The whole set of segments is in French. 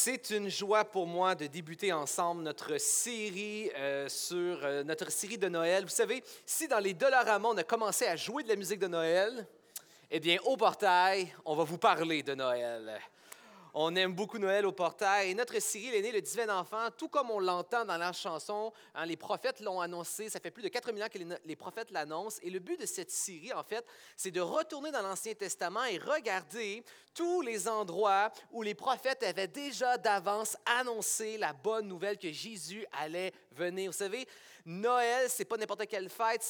C'est une joie pour moi de débuter ensemble notre série euh, sur euh, notre série de Noël. Vous savez, si dans les Dollarama on a commencé à jouer de la musique de Noël, eh bien au portail, on va vous parler de Noël. On aime beaucoup Noël au portail. Et notre série est née le divin enfant, tout comme on l'entend dans la chanson. Hein, les prophètes l'ont annoncé. Ça fait plus de 4000 ans que les, prophètes l'annoncent. Et le but de cette série, en fait, c'est de retourner dans l'Ancien Testament et regarder tous les endroits où les prophètes avaient déjà d'avance annoncé la bonne nouvelle que Jésus allait venir. Vous savez, Noël, c'est pas n'importe quelle fête,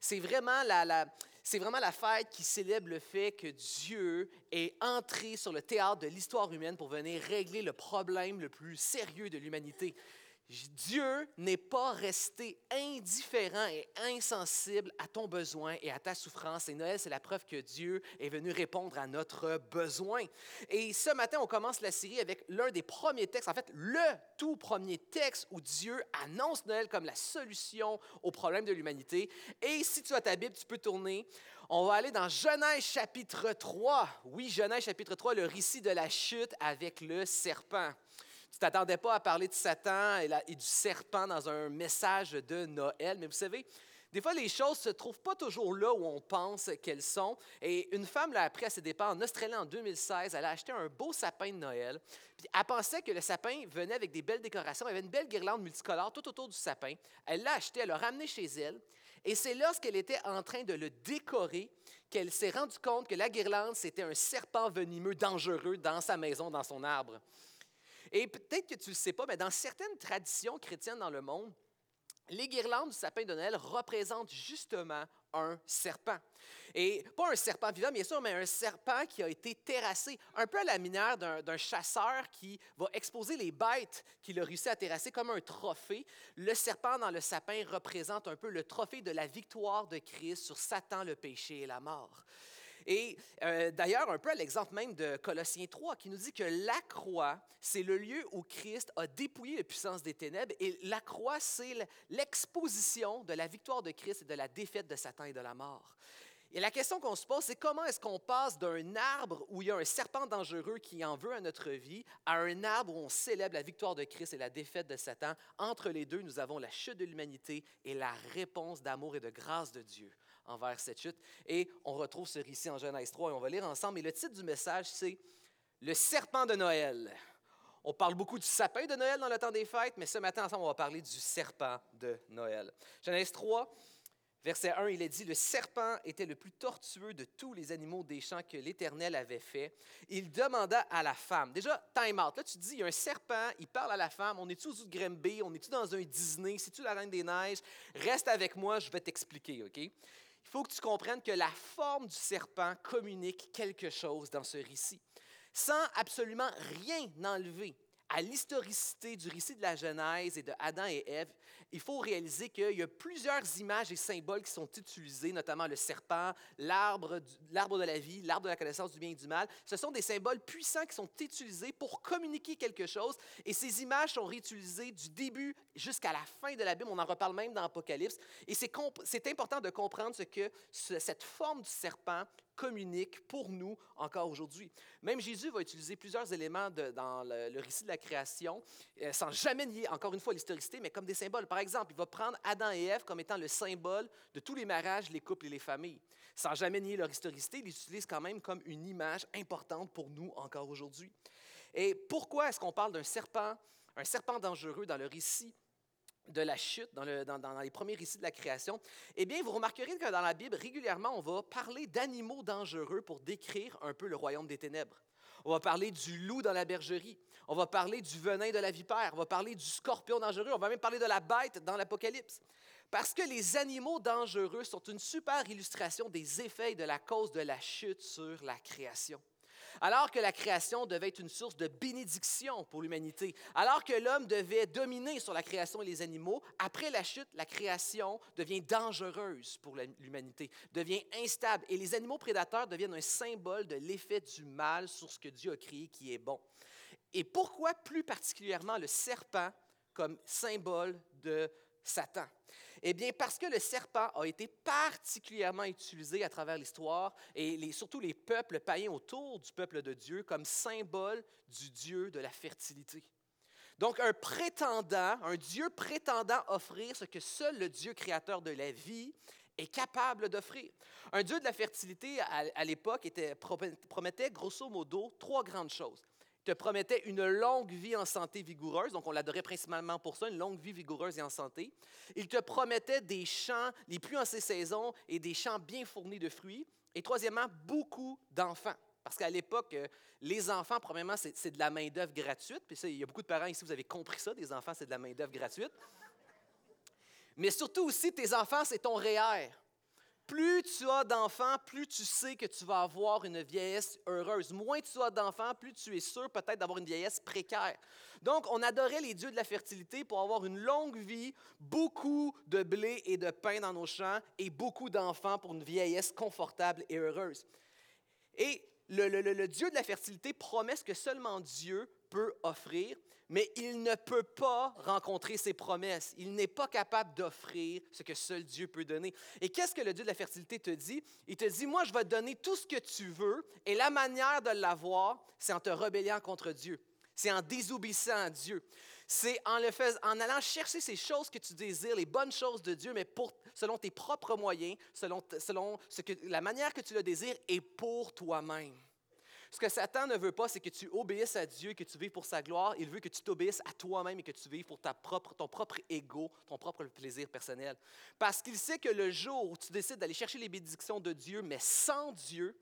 c'est vraiment la c'est vraiment la fête qui célèbre le fait que Dieu est entré sur le théâtre de l'histoire humaine pour venir régler le problème le plus sérieux de l'humanité. Dieu n'est pas resté indifférent et insensible à ton besoin et à ta souffrance. Et Noël, c'est la preuve que Dieu est venu répondre à notre besoin. Et ce matin, on commence la série avec l'un des premiers textes, en fait, le tout premier texte où Dieu annonce Noël comme la solution au problème de l'humanité. Et si tu as ta Bible, tu peux tourner. On va aller dans Genèse chapitre 3. Oui, Genèse chapitre 3, le récit de la chute avec le serpent. Tu t'attendais pas à parler de Satan et, du serpent dans un message de Noël, mais vous savez, des fois, les choses ne se trouvent pas toujours là où on pense qu'elles sont. Et une femme l'a appris à ses départs en Australie en 2016. Elle a acheté un beau sapin de Noël. Puis elle pensait que le sapin venait avec des belles décorations. Il y avait une belle guirlande multicolore tout autour du sapin. Elle l'a acheté, elle l'a ramené chez elle. Et c'est lorsqu'elle était en train de le décorer qu'elle s'est rendue compte que la guirlande, c'était un serpent venimeux dangereux dans sa maison, dans son arbre. Et peut-être que tu ne le sais pas, mais dans certaines traditions chrétiennes dans le monde, les guirlandes du sapin de Noël représentent justement un serpent. Et pas un serpent vivant, bien sûr, mais un serpent qui a été terrassé, un peu à la manière d'un chasseur qui va exposer les bêtes qu'il a réussi à terrasser comme un trophée. Le serpent dans le sapin représente un peu le trophée de la victoire de Christ sur Satan, le péché et la mort. Et euh, d'ailleurs, un peu à l'exemple même de Colossiens 3, qui nous dit que la croix, c'est le lieu où Christ a dépouillé la puissance des ténèbres, et la croix, c'est l'exposition de la victoire de Christ et de la défaite de Satan et de la mort. Et la question qu'on se pose, c'est comment est-ce qu'on passe d'un arbre où il y a un serpent dangereux qui en veut à notre vie à un arbre où on célèbre la victoire de Christ et la défaite de Satan? Entre les deux, nous avons la chute de l'humanité et la réponse d'amour et de grâce de Dieu envers cette chute. Et on retrouve ce récit en Genèse 3 et on va lire ensemble. Et le titre du message, c'est Le serpent de Noël. On parle beaucoup du sapin de Noël dans le temps des fêtes, mais ce matin, ensemble, on va parler du serpent de Noël. Genèse 3, verset 1, il est dit, Le serpent était le plus tortueux de tous les animaux des champs que l'Éternel avait fait. Il demanda à la femme, déjà, time out, là tu dis, il y a un serpent, il parle à la femme, on est-tu au de Grimby, on est-tu dans un Disney, c'est-tu la Reine des Neiges? Reste avec moi, je vais t'expliquer, OK? Il faut que tu comprennes que la forme du serpent communique quelque chose dans ce récit. Sans absolument rien enlever à l'historicité du récit de la Genèse et de Adam et Ève, il faut réaliser qu'il y a plusieurs images et symboles qui sont utilisés, notamment le serpent, l'arbre de la vie, l'arbre de la connaissance du bien et du mal. Ce sont des symboles puissants qui sont utilisés pour communiquer quelque chose. Et ces images sont réutilisées du début jusqu'à la fin de la Bible. On en reparle même dans l'Apocalypse. Et c'est important de comprendre ce que cette forme du serpent communique pour nous encore aujourd'hui. Même Jésus va utiliser plusieurs éléments dans le, récit de la création, euh, sans jamais nier, encore une fois, l'historicité, mais comme des symboles. Exemple, il va prendre Adam et Ève comme étant le symbole de tous les mariages, les couples et les familles. Sans jamais nier leur historicité, il l'utilise quand même comme une image importante pour nous encore aujourd'hui. Et pourquoi est-ce qu'on parle d'un serpent, un serpent dangereux dans le récit de la chute, dans, les premiers récits de la création, eh bien, vous remarquerez que dans la Bible, régulièrement, on va parler d'animaux dangereux pour décrire un peu le royaume des ténèbres. On va parler du loup dans la bergerie. On va parler du venin de la vipère. On va parler du scorpion dangereux. On va même parler de la bête dans l'Apocalypse. Parce que les animaux dangereux sont une super illustration des effets de la cause de la chute sur la création. Alors que la création devait être une source de bénédiction pour l'humanité, alors que l'homme devait dominer sur la création et les animaux, après la chute, la création devient dangereuse pour l'humanité, devient instable et les animaux prédateurs deviennent un symbole de l'effet du mal sur ce que Dieu a créé qui est bon. Et pourquoi plus particulièrement le serpent comme symbole de Satan? Eh bien, parce que le serpent a été particulièrement utilisé à travers l'histoire et surtout les peuples païens autour du peuple de Dieu comme symbole du Dieu de la fertilité. Donc, un prétendant, un Dieu prétendant offrir ce que seul le Dieu créateur de la vie est capable d'offrir. Un Dieu de la fertilité à, l'époque promettait grosso modo trois grandes choses. Te promettait une longue vie en santé vigoureuse, donc on l'adorait principalement pour ça, une longue vie vigoureuse et en santé. Il te promettait des champs les plus en ces saisons et des champs bien fournis de fruits. Et troisièmement, beaucoup d'enfants. Parce qu'à l'époque, euh, les enfants, premièrement, c'est de la main-d'œuvre gratuite. Puis ça, il y a beaucoup de parents ici, vous avez compris ça, des enfants, c'est de la main-d'œuvre gratuite. Mais surtout aussi, tes enfants, c'est ton REER. Plus tu as d'enfants, plus tu sais que tu vas avoir une vieillesse heureuse. Moins tu as d'enfants, plus tu es sûr peut-être d'avoir une vieillesse précaire. Donc, on adorait les dieux de la fertilité pour avoir une longue vie, beaucoup de blé et de pain dans nos champs et beaucoup d'enfants pour une vieillesse confortable et heureuse. Et le, Dieu de la fertilité promet ce que seulement Dieu peut offrir, mais il ne peut pas rencontrer ses promesses. Il n'est pas capable d'offrir ce que seul Dieu peut donner. Et qu'est-ce que le Dieu de la fertilité te dit? Il te dit, moi, je vais te donner tout ce que tu veux, et la manière de l'avoir, c'est en te rébellant contre Dieu. C'est en désobéissant à Dieu. C'est en, allant chercher ces choses que tu désires, les bonnes choses de Dieu, mais pour, selon tes propres moyens, selon, selon ce que, la manière que tu le désires et pour toi-même. Ce que Satan ne veut pas, c'est que tu obéisses à Dieu, que tu vives pour sa gloire. Il veut que tu t'obéisses à toi-même et que tu vives pour ton propre ego, ton propre plaisir personnel. Parce qu'il sait que le jour où tu décides d'aller chercher les bénédictions de Dieu, mais sans Dieu,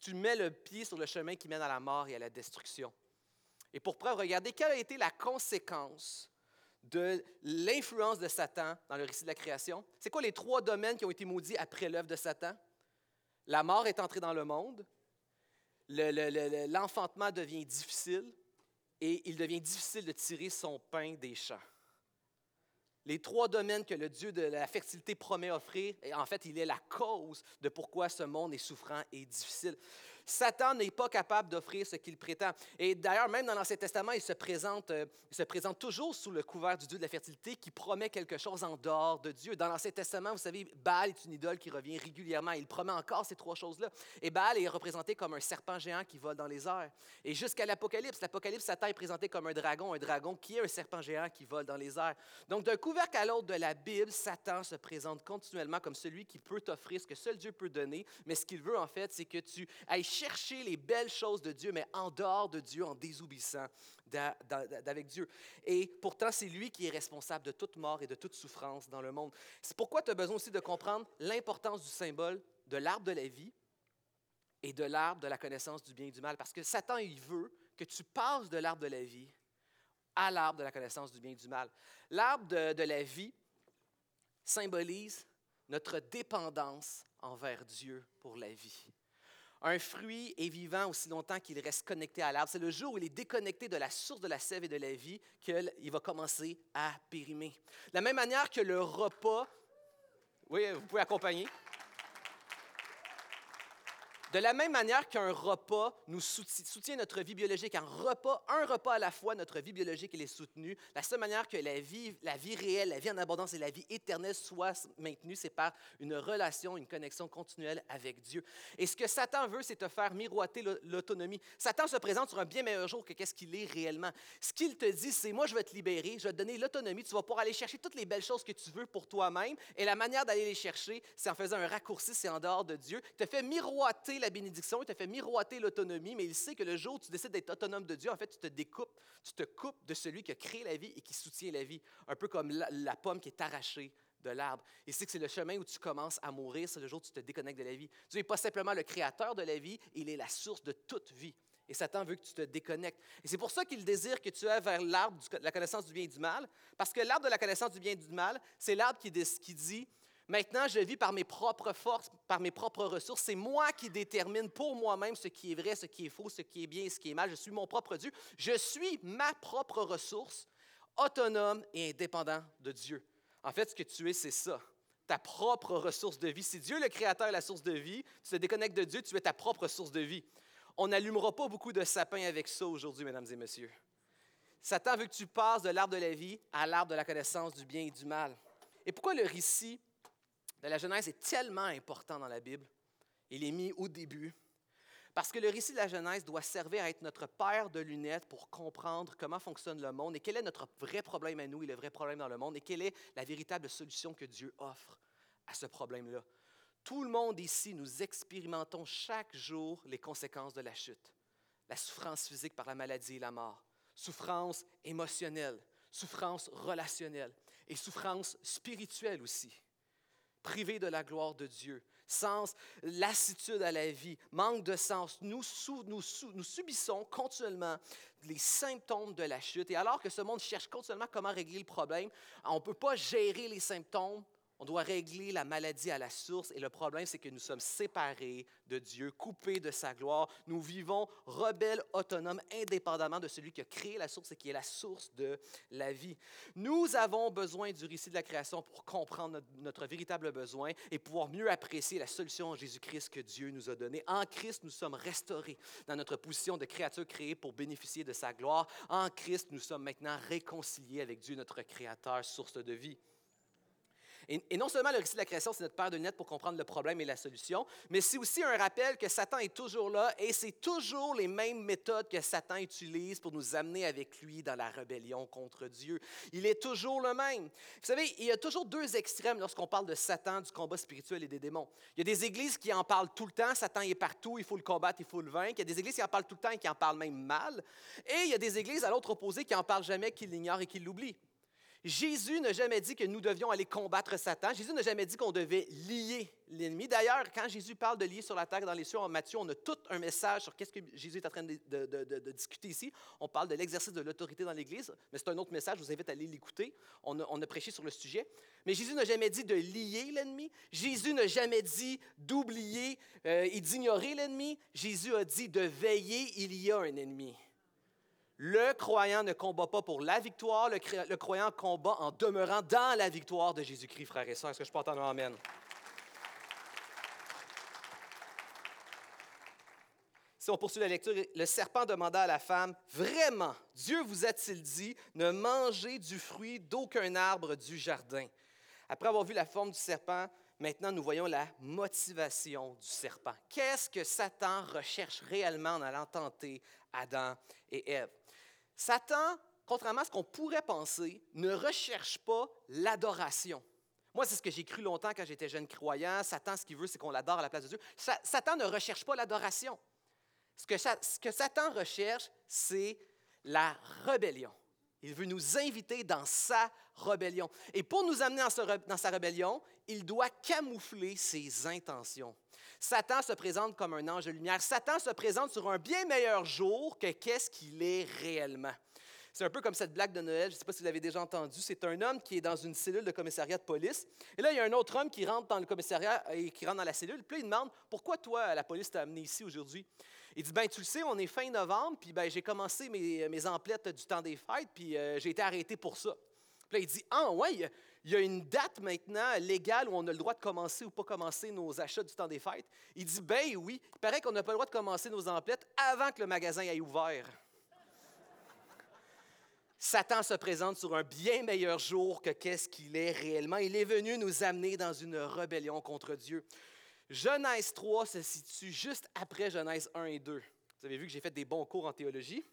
tu mets le pied sur le chemin qui mène à la mort et à la destruction. Et pour preuve, regardez quelle a été la conséquence de l'influence de Satan dans le récit de la création. C'est quoi les trois domaines qui ont été maudits après l'œuvre de Satan? La mort est entrée dans le monde, l'enfantement devient difficile et il devient difficile de tirer son pain des champs. Les trois domaines que le Dieu de la fertilité promet offrir, en fait, il est la cause de pourquoi ce monde est souffrant et difficile. Satan n'est pas capable d'offrir ce qu'il prétend. Et d'ailleurs, même dans l'Ancien Testament, il se, présente, euh, il se présente toujours sous le couvert du Dieu de la fertilité qui promet quelque chose en dehors de Dieu. Dans l'Ancien Testament, vous savez, Baal est une idole qui revient régulièrement. Il promet encore ces trois choses-là. Et Baal est représenté comme un serpent géant qui vole dans les airs. Et jusqu'à l'Apocalypse, l'Apocalypse, Satan est présenté comme un dragon, un dragon qui est un serpent géant qui vole dans les airs. Donc, d'un couvercle à l'autre de la Bible, Satan se présente continuellement comme celui qui peut t'offrir ce que seul Dieu peut donner. Mais ce qu'il veut, en fait, c'est que tu ailles chercher les belles choses de Dieu, mais en dehors de Dieu, en désobéissant d'avec Dieu. Et pourtant, c'est lui qui est responsable de toute mort et de toute souffrance dans le monde. C'est pourquoi tu as besoin aussi de comprendre l'importance du symbole de l'arbre de la vie et de l'arbre de la connaissance du bien et du mal. Parce que Satan, il veut que tu passes de l'arbre de la vie à l'arbre de la connaissance du bien et du mal. L'arbre de, de la vie symbolise notre dépendance envers Dieu pour la vie. Un fruit est vivant aussi longtemps qu'il reste connecté à l'arbre. C'est le jour où il est déconnecté de la source de la sève et de la vie qu'il va commencer à périmer. De la même manière que le repas, oui, vous pouvez accompagner. De la même manière qu'un repas nous soutient notre vie biologique, un repas, à la fois, notre vie biologique est soutenue. La seule manière que la vie, la vie réelle, la vie en abondance et la vie éternelle soient maintenues, c'est par une relation, une connexion continuelle avec Dieu. Et ce que Satan veut, c'est te faire miroiter l'autonomie. Satan se présente sur un bien meilleur jour que qu'est-ce qu'il est réellement. Ce qu'il te dit, c'est moi, je vais te libérer, je vais te donner l'autonomie, tu vas pouvoir aller chercher toutes les belles choses que tu veux pour toi-même. Et la manière d'aller les chercher, c'est en faisant un raccourci, c'est en dehors de Dieu. Te fait miroiter la bénédiction, il te fait miroiter l'autonomie, mais il sait que le jour où tu décides d'être autonome de Dieu, en fait, tu te découpes, tu te coupes de celui qui a créé la vie et qui soutient la vie, un peu comme la, pomme qui est arrachée de l'arbre. Il sait que c'est le chemin où tu commences à mourir, c'est le jour où tu te déconnectes de la vie. Dieu n'est pas simplement le créateur de la vie, il est la source de toute vie. Et Satan veut que tu te déconnectes. Et c'est pour ça qu'il désire que tu ailles vers l'arbre de la connaissance du bien et du mal, parce que l'arbre de la connaissance du bien et du mal, c'est l'arbre qui, qui dit Maintenant, je vis par mes propres forces, par mes propres ressources. C'est moi qui détermine pour moi-même ce qui est vrai, ce qui est faux, ce qui est bien ce qui est mal. Je suis mon propre Dieu. Je suis ma propre ressource, autonome et indépendant de Dieu. En fait, ce que tu es, c'est ça. Ta propre ressource de vie. Si Dieu, le Créateur, est la source de vie, tu te déconnectes de Dieu, tu es ta propre source de vie. On n'allumera pas beaucoup de sapins avec ça aujourd'hui, mesdames et messieurs. Satan veut que tu passes de l'arbre de la vie à l'arbre de la connaissance du bien et du mal. Et pourquoi le récit la Genèse est tellement important dans la Bible? Il est mis au début. Parce que le récit de la Genèse doit servir à être notre paire de lunettes pour comprendre comment fonctionne le monde et quel est notre vrai problème à nous et le vrai problème dans le monde et quelle est la véritable solution que Dieu offre à ce problème-là. Tout le monde ici, nous expérimentons chaque jour les conséquences de la chute. La souffrance physique par la maladie et la mort, souffrance émotionnelle, souffrance relationnelle et souffrance spirituelle aussi. Privé de la gloire de Dieu, sens, lassitude à la vie, manque de sens. Nous, nous, nous, subissons continuellement les symptômes de la chute. Et alors que ce monde cherche continuellement comment régler le problème, on ne peut pas gérer les symptômes on doit régler la maladie à la source et le problème, c'est que nous sommes séparés de Dieu, coupés de sa gloire. Nous vivons rebelles, autonomes, indépendamment de celui qui a créé la source et qui est la source de la vie. Nous avons besoin du récit de la création pour comprendre notre, véritable besoin et pouvoir mieux apprécier la solution en Jésus-Christ que Dieu nous a donnée. En Christ, nous sommes restaurés dans notre position de créature créée pour bénéficier de sa gloire. En Christ, nous sommes maintenant réconciliés avec Dieu, notre Créateur, source de vie. Et, non seulement le récit de la création, c'est notre paire de lunettes pour comprendre le problème et la solution, mais c'est aussi un rappel que Satan est toujours là et c'est toujours les mêmes méthodes que Satan utilise pour nous amener avec lui dans la rébellion contre Dieu. Il est toujours le même. Vous savez, il y a toujours deux extrêmes lorsqu'on parle de Satan, du combat spirituel et des démons. Il y a des églises qui en parlent tout le temps, Satan est partout, il faut le combattre, il faut le vaincre. Il y a des églises qui en parlent tout le temps et qui en parlent même mal. Et il y a des églises à l'autre opposé qui en parlent jamais, qui l'ignorent et qui l'oublient. Jésus n'a jamais dit que nous devions aller combattre Satan. Jésus n'a jamais dit qu'on devait lier l'ennemi. D'ailleurs, quand Jésus parle de lier sur la terre dans les cieux, en Matthieu, on a tout un message sur qu'est-ce que Jésus est en train de, discuter ici. On parle de l'exercice de l'autorité dans l'Église, mais c'est un autre message, je vous invite à aller l'écouter. On a, prêché sur le sujet. Mais Jésus n'a jamais dit de lier l'ennemi. Jésus n'a jamais dit d'oublier euh, et d'ignorer l'ennemi. Jésus a dit de veiller, il y a un ennemi. Le croyant ne combat pas pour la victoire, le, croyant combat en demeurant dans la victoire de Jésus-Christ, frères et sœurs. Est-ce que je peux entendre un Amen? Si on poursuit la lecture, le serpent demanda à la femme, Vraiment, Dieu vous a-t-il dit, ne mangez du fruit d'aucun arbre du jardin? Après avoir vu la forme du serpent, maintenant nous voyons la motivation du serpent. Qu'est-ce que Satan recherche réellement en allant tenter Adam et Ève? Satan, contrairement à ce qu'on pourrait penser, ne recherche pas l'adoration. Moi, c'est ce que j'ai cru longtemps quand j'étais jeune croyant. Satan, ce qu'il veut, c'est qu'on l'adore à la place de Dieu. Satan ne recherche pas l'adoration. Ce que, Satan recherche, c'est la rébellion. Il veut nous inviter dans sa rébellion. Et pour nous amener dans sa rébellion, il doit camoufler ses intentions. Satan se présente comme un ange de lumière. Satan se présente sur un bien meilleur jour que qu'est-ce qu'il est réellement. C'est un peu comme cette blague de Noël, je ne sais pas si vous l'avez déjà entendu. C'est un homme qui est dans une cellule de commissariat de police. Et là, il y a un autre homme qui rentre dans le commissariat et qui rentre dans la cellule. Puis là, il demande Pourquoi toi, la police t'a amené ici aujourd'hui Il dit Ben, tu le sais, on est fin novembre, puis ben, j'ai commencé mes, mes, emplettes du temps des fêtes, puis euh, j'ai été arrêté pour ça. Puis là, il dit Ah, ouais, il y a une date maintenant légale où on a le droit de commencer ou pas commencer nos achats du temps des fêtes. Il dit, ben oui, il paraît qu'on n'a pas le droit de commencer nos emplettes avant que le magasin ait ouvert. Satan se présente sur un bien meilleur jour que qu'est-ce qu'il est réellement. Il est venu nous amener dans une rébellion contre Dieu. Genèse 3 se situe juste après Genèse 1 et 2. Vous avez vu que j'ai fait des bons cours en théologie?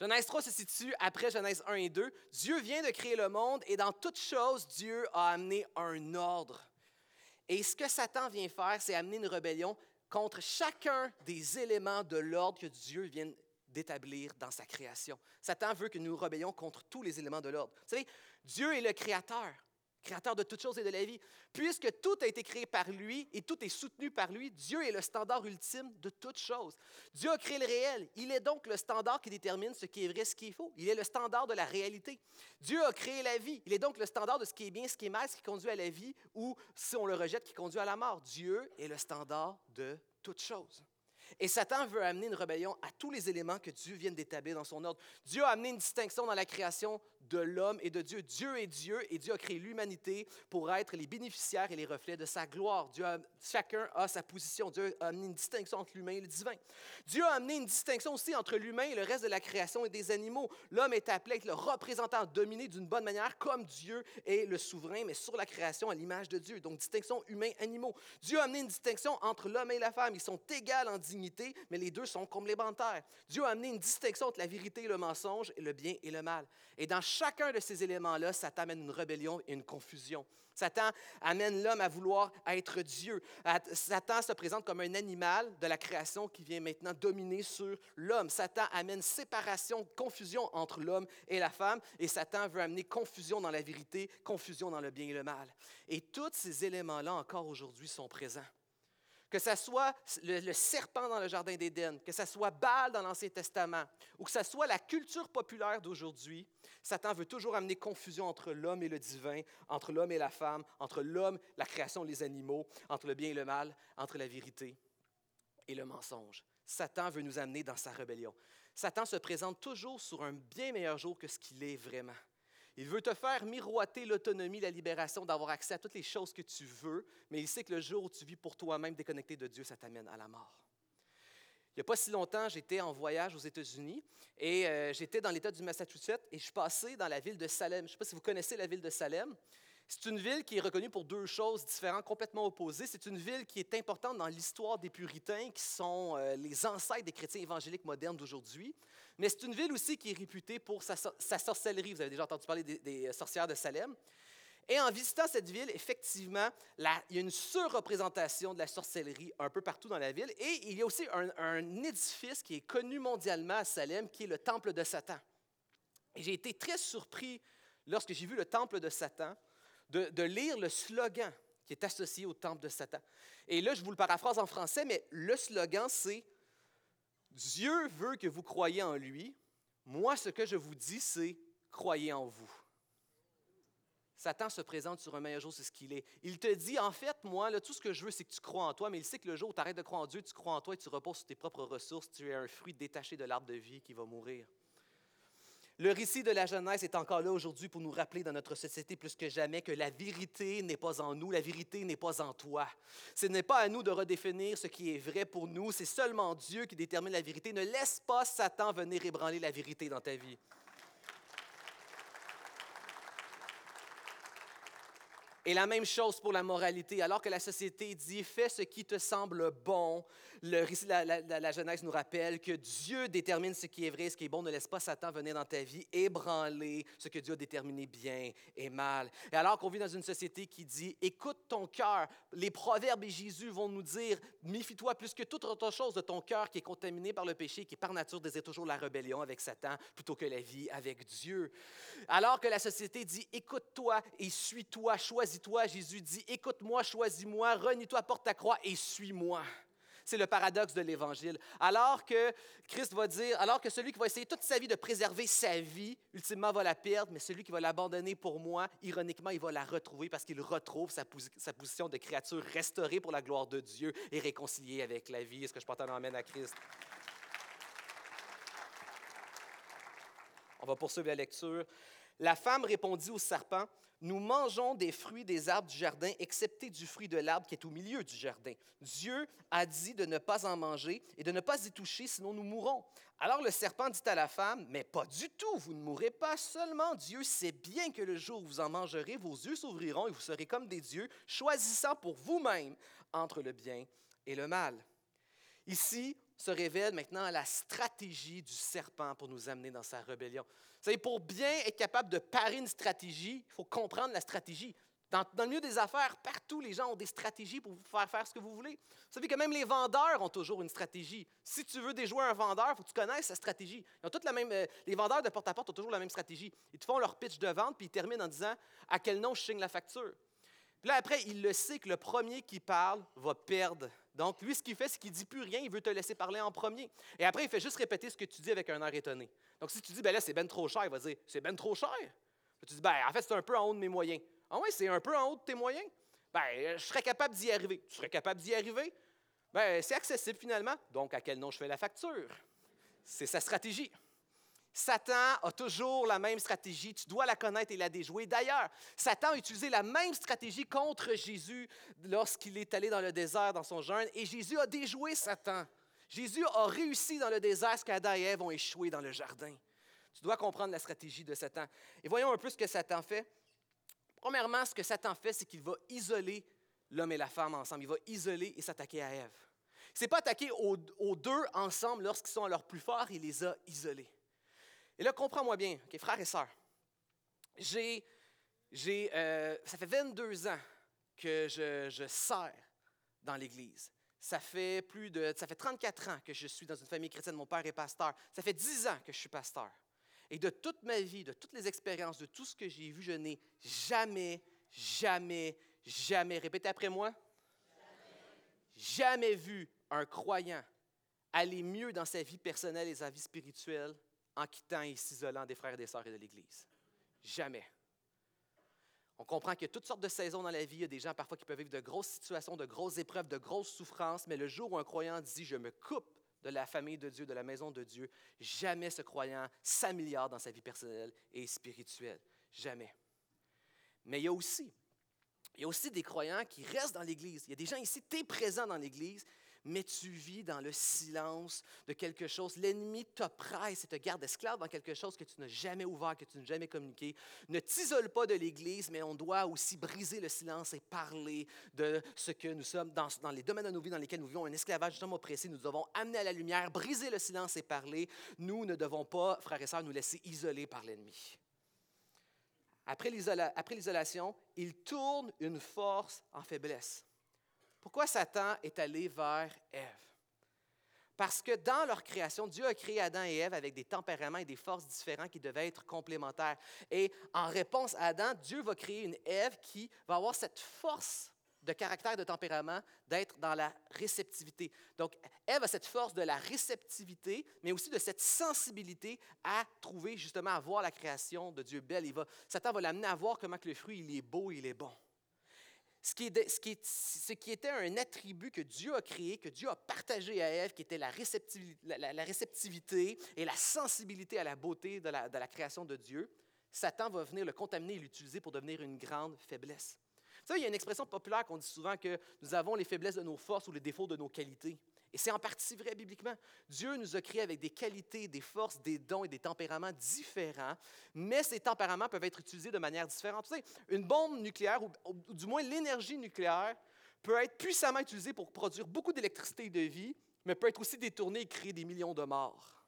Genèse 3 se situe après Genèse 1 et 2. Dieu vient de créer le monde et dans toute chose, Dieu a amené un ordre. Et ce que Satan vient faire, c'est amener une rébellion contre chacun des éléments de l'ordre que Dieu vient d'établir dans sa création. Satan veut que nous rébellions contre tous les éléments de l'ordre. Vous savez, Dieu est le créateur créateur de toutes choses et de la vie. Puisque tout a été créé par lui et tout est soutenu par lui, Dieu est le standard ultime de toutes choses. Dieu a créé le réel. Il est donc le standard qui détermine ce qui est vrai, ce qui est faux. Il est le standard de la réalité. Dieu a créé la vie. Il est donc le standard de ce qui est bien, ce qui est mal, ce qui conduit à la vie ou, si on le rejette, qui conduit à la mort. Dieu est le standard de toutes choses. Et Satan veut amener une rébellion à tous les éléments que Dieu vient d'établir dans son ordre. Dieu a amené une distinction dans la création de l'homme et de Dieu. Dieu est Dieu et Dieu a créé l'humanité pour être les bénéficiaires et les reflets de sa gloire. Chacun a sa position. Dieu a amené une distinction entre l'humain et le divin. Dieu a amené une distinction aussi entre l'humain et le reste de la création et des animaux. L'homme est appelé à être le représentant dominé d'une bonne manière comme Dieu est le souverain, mais sur la création à l'image de Dieu. Donc, distinction humain-animaux. Dieu a amené une distinction entre l'homme et la femme. Ils sont égaux en dignité, mais les deux sont complémentaires. Dieu a amené une distinction entre la vérité et le mensonge, et le bien et le mal. Et dans chacun de ces éléments-là, ça t'amène une rébellion et une confusion. Satan amène l'homme à vouloir être Dieu. Satan se présente comme un animal de la création qui vient maintenant dominer sur l'homme. Satan amène séparation, confusion entre l'homme et la femme. Et Satan veut amener confusion dans la vérité, confusion dans le bien et le mal. Et tous ces éléments-là encore aujourd'hui sont présents que ce soit le, serpent dans le Jardin d'Éden, que ce soit Baal dans l'Ancien Testament, ou que ce soit la culture populaire d'aujourd'hui, Satan veut toujours amener confusion entre l'homme et le divin, entre l'homme et la femme, entre l'homme, la création les animaux, entre le bien et le mal, entre la vérité et le mensonge. Satan veut nous amener dans sa rébellion. Satan se présente toujours sur un bien meilleur jour que ce qu'il est vraiment. Il veut te faire miroiter l'autonomie, la libération, d'avoir accès à toutes les choses que tu veux, mais il sait que le jour où tu vis pour toi-même déconnecté de Dieu, ça t'amène à la mort. Il n'y a pas si longtemps, j'étais en voyage aux États-Unis et euh, j'étais dans l'État du Massachusetts et je suis passé dans la ville de Salem. Je ne sais pas si vous connaissez la ville de Salem. C'est une ville qui est reconnue pour deux choses différentes, complètement opposées. C'est une ville qui est importante dans l'histoire des puritains, qui sont euh, les ancêtres des chrétiens évangéliques modernes d'aujourd'hui. Mais c'est une ville aussi qui est réputée pour sa, sorcellerie. Vous avez déjà entendu parler des, sorcières de Salem. Et en visitant cette ville, effectivement, il y a une surreprésentation de la sorcellerie un peu partout dans la ville. Et il y a aussi un, édifice qui est connu mondialement à Salem, qui est le Temple de Satan. Et j'ai été très surpris lorsque j'ai vu le Temple de Satan de, lire le slogan qui est associé au temple de Satan. Et là, je vous le paraphrase en français, mais le slogan, c'est Dieu veut que vous croyiez en lui. Moi, ce que je vous dis, c'est croyez en vous. Satan se présente sur un meilleur jour, c'est ce qu'il est. Il te dit, en fait, moi, là, tout ce que je veux, c'est que tu crois en toi, mais il sait que le jour où tu arrêtes de croire en Dieu, tu crois en toi et tu reposes sur tes propres ressources, tu es un fruit détaché de l'arbre de vie qui va mourir. Le récit de la Genèse est encore là aujourd'hui pour nous rappeler dans notre société plus que jamais que la vérité n'est pas en nous, la vérité n'est pas en toi. Ce n'est pas à nous de redéfinir ce qui est vrai pour nous, c'est seulement Dieu qui détermine la vérité. Ne laisse pas Satan venir ébranler la vérité dans ta vie. Et la même chose pour la moralité. Alors que la société dit fais ce qui te semble bon, le récit de la, Genèse nous rappelle que Dieu détermine ce qui est vrai, ce qui est bon. Ne laisse pas Satan venir dans ta vie, ébranler ce que Dieu a déterminé bien et mal. Et alors qu'on vit dans une société qui dit écoute ton cœur, les proverbes et Jésus vont nous dire méfie-toi plus que toute autre chose de ton cœur qui est contaminé par le péché, qui par nature désire toujours la rébellion avec Satan plutôt que la vie avec Dieu. Alors que la société dit écoute-toi et suis-toi, choisis toi Jésus dit, écoute-moi, choisis-moi, renie-toi, porte ta croix et suis-moi. C'est le paradoxe de l'Évangile. Alors que Christ va dire, alors que celui qui va essayer toute sa vie de préserver sa vie, ultimement va la perdre, mais celui qui va l'abandonner pour moi, ironiquement, il va la retrouver parce qu'il retrouve sa, position de créature restaurée pour la gloire de Dieu et réconciliée avec la vie. Est-ce que je un amène à Christ? On va poursuivre la lecture. La femme répondit au serpent, nous mangeons des fruits des arbres du jardin, excepté du fruit de l'arbre qui est au milieu du jardin. Dieu a dit de ne pas en manger et de ne pas y toucher, sinon nous mourrons. Alors le serpent dit à la femme, mais pas du tout, vous ne mourrez pas seulement. Dieu sait bien que le jour où vous en mangerez, vos yeux s'ouvriront et vous serez comme des dieux, choisissant pour vous-même entre le bien et le mal. Ici se révèle maintenant la stratégie du serpent pour nous amener dans sa rébellion. Vous savez, pour bien être capable de parer une stratégie, il faut comprendre la stratégie. Dans, le milieu des affaires, partout, les gens ont des stratégies pour vous faire faire ce que vous voulez. Vous savez que même les vendeurs ont toujours une stratégie. Si tu veux déjouer un vendeur, il faut que tu connaisses sa stratégie. Ils ont toutes la même, euh, les vendeurs de porte-à-porte ont toujours la même stratégie. Ils te font leur pitch de vente, puis ils terminent en disant à quel nom je signe la facture. Puis là, après, il le sait que le premier qui parle va perdre. Donc, lui, ce qu'il fait, c'est qu'il ne dit plus rien, il veut te laisser parler en premier. Et après, il fait juste répéter ce que tu dis avec un air étonné. Donc, si tu dis, ben là, c'est ben trop cher, il va dire, c'est ben trop cher. Tu dis, ben, en fait, c'est un peu en haut de mes moyens. Ah oui, c'est un peu en haut de tes moyens? Ben, je serais capable d'y arriver. Tu serais capable d'y arriver? Ben, c'est accessible finalement. Donc, à quel nom je fais la facture? C'est sa stratégie. Satan a toujours la même stratégie. Tu dois la connaître et la déjouer. D'ailleurs, Satan a utilisé la même stratégie contre Jésus lorsqu'il est allé dans le désert dans son jeûne. Et Jésus a déjoué Satan. Jésus a réussi dans le désert ce qu'Adam et Ève ont échoué dans le jardin. Tu dois comprendre la stratégie de Satan. Et voyons un peu ce que Satan fait. Premièrement, ce que Satan fait, c'est qu'il va isoler l'homme et la femme ensemble. Il va isoler et s'attaquer à Ève. Il ne s'est pas attaqué aux, aux deux ensemble lorsqu'ils sont à leur plus fort, il les a isolés. Et là, comprends-moi bien, okay, frères et sœurs. J'ai, j'ai, euh, ça fait 22 ans que je, je sers dans l'Église. Ça fait plus de, ça fait 34 ans que je suis dans une famille chrétienne. Mon père est pasteur. Ça fait 10 ans que je suis pasteur. Et de toute ma vie, de toutes les expériences, de tout ce que j'ai vu, je n'ai jamais, jamais, jamais, répétez après moi, jamais. jamais vu un croyant aller mieux dans sa vie personnelle et sa vie spirituelle en quittant et s'isolant des frères et des sœurs et de l'Église. Jamais. On comprend qu'il y a toutes sortes de saisons dans la vie. Il y a des gens parfois qui peuvent vivre de grosses situations, de grosses épreuves, de grosses souffrances, mais le jour où un croyant dit Je me coupe de la famille de Dieu, de la maison de Dieu, jamais ce croyant s'améliore dans sa vie personnelle et spirituelle. Jamais. Mais il y a aussi, il y a aussi des croyants qui restent dans l'Église. Il y a des gens ici, tu es présent dans l'Église, mais tu vis dans le silence de quelque chose. L'ennemi t'oppresse et te garde esclave dans quelque chose que tu n'as jamais ouvert, que tu n'as jamais communiqué. Ne t'isole pas de l'Église, mais on doit aussi briser le silence et parler de ce que nous sommes dans, les domaines de nos vies dans lesquels nous vivons un esclavage justement oppressé. Nous devons amener à la lumière, briser le silence et parler. Nous ne devons pas, frères et sœurs, nous laisser isoler par l'ennemi. Après l'isolation, il tourne une force en faiblesse. Pourquoi Satan est allé vers Ève? Parce que dans leur création, Dieu a créé Adam et Ève avec des tempéraments et des forces différents qui devaient être complémentaires. Et en réponse à Adam, Dieu va créer une Ève qui va avoir cette force de caractère, de tempérament, d'être dans la réceptivité. Donc, Ève a cette force de la réceptivité, mais aussi de cette sensibilité à trouver, justement, à voir la création de Dieu belle. Il va, Satan va l'amener à voir comment que le fruit, il est beau, il est bon ce qui, était un attribut que Dieu a créé, que Dieu a partagé à Ève, qui était la réceptivité, et la sensibilité à la beauté de la, de la, création de Dieu, Satan va venir le contaminer et l'utiliser pour devenir une grande faiblesse. Vous savez, il y a une expression populaire qu'on dit souvent que nous avons les faiblesses de nos forces ou les défauts de nos qualités. Et c'est en partie vrai bibliquement. Dieu nous a créés avec des qualités, des forces, des dons et des tempéraments différents, mais ces tempéraments peuvent être utilisés de manière différente. Une bombe nucléaire, ou, du moins l'énergie nucléaire, peut être puissamment utilisée pour produire beaucoup d'électricité et de vie, mais peut être aussi détournée et créer des millions de morts.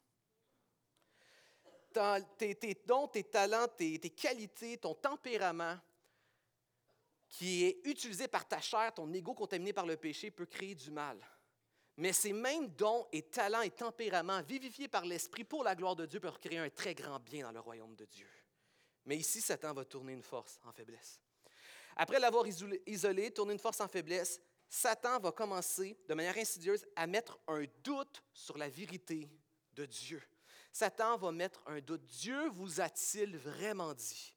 Tes, tes, dons, tes talents, tes, tes qualités, ton tempérament, qui est utilisé par ta chair, ton ego contaminé par le péché, peut créer du mal. Mais ces mêmes dons et talents et tempéraments vivifiés par l'Esprit pour la gloire de Dieu peuvent créer un très grand bien dans le royaume de Dieu. Mais ici, Satan va tourner une force en faiblesse. Après l'avoir isolé, tourner une force en faiblesse, Satan va commencer de manière insidieuse à mettre un doute sur la vérité de Dieu. Satan va mettre un doute. Dieu vous a-t-il vraiment dit?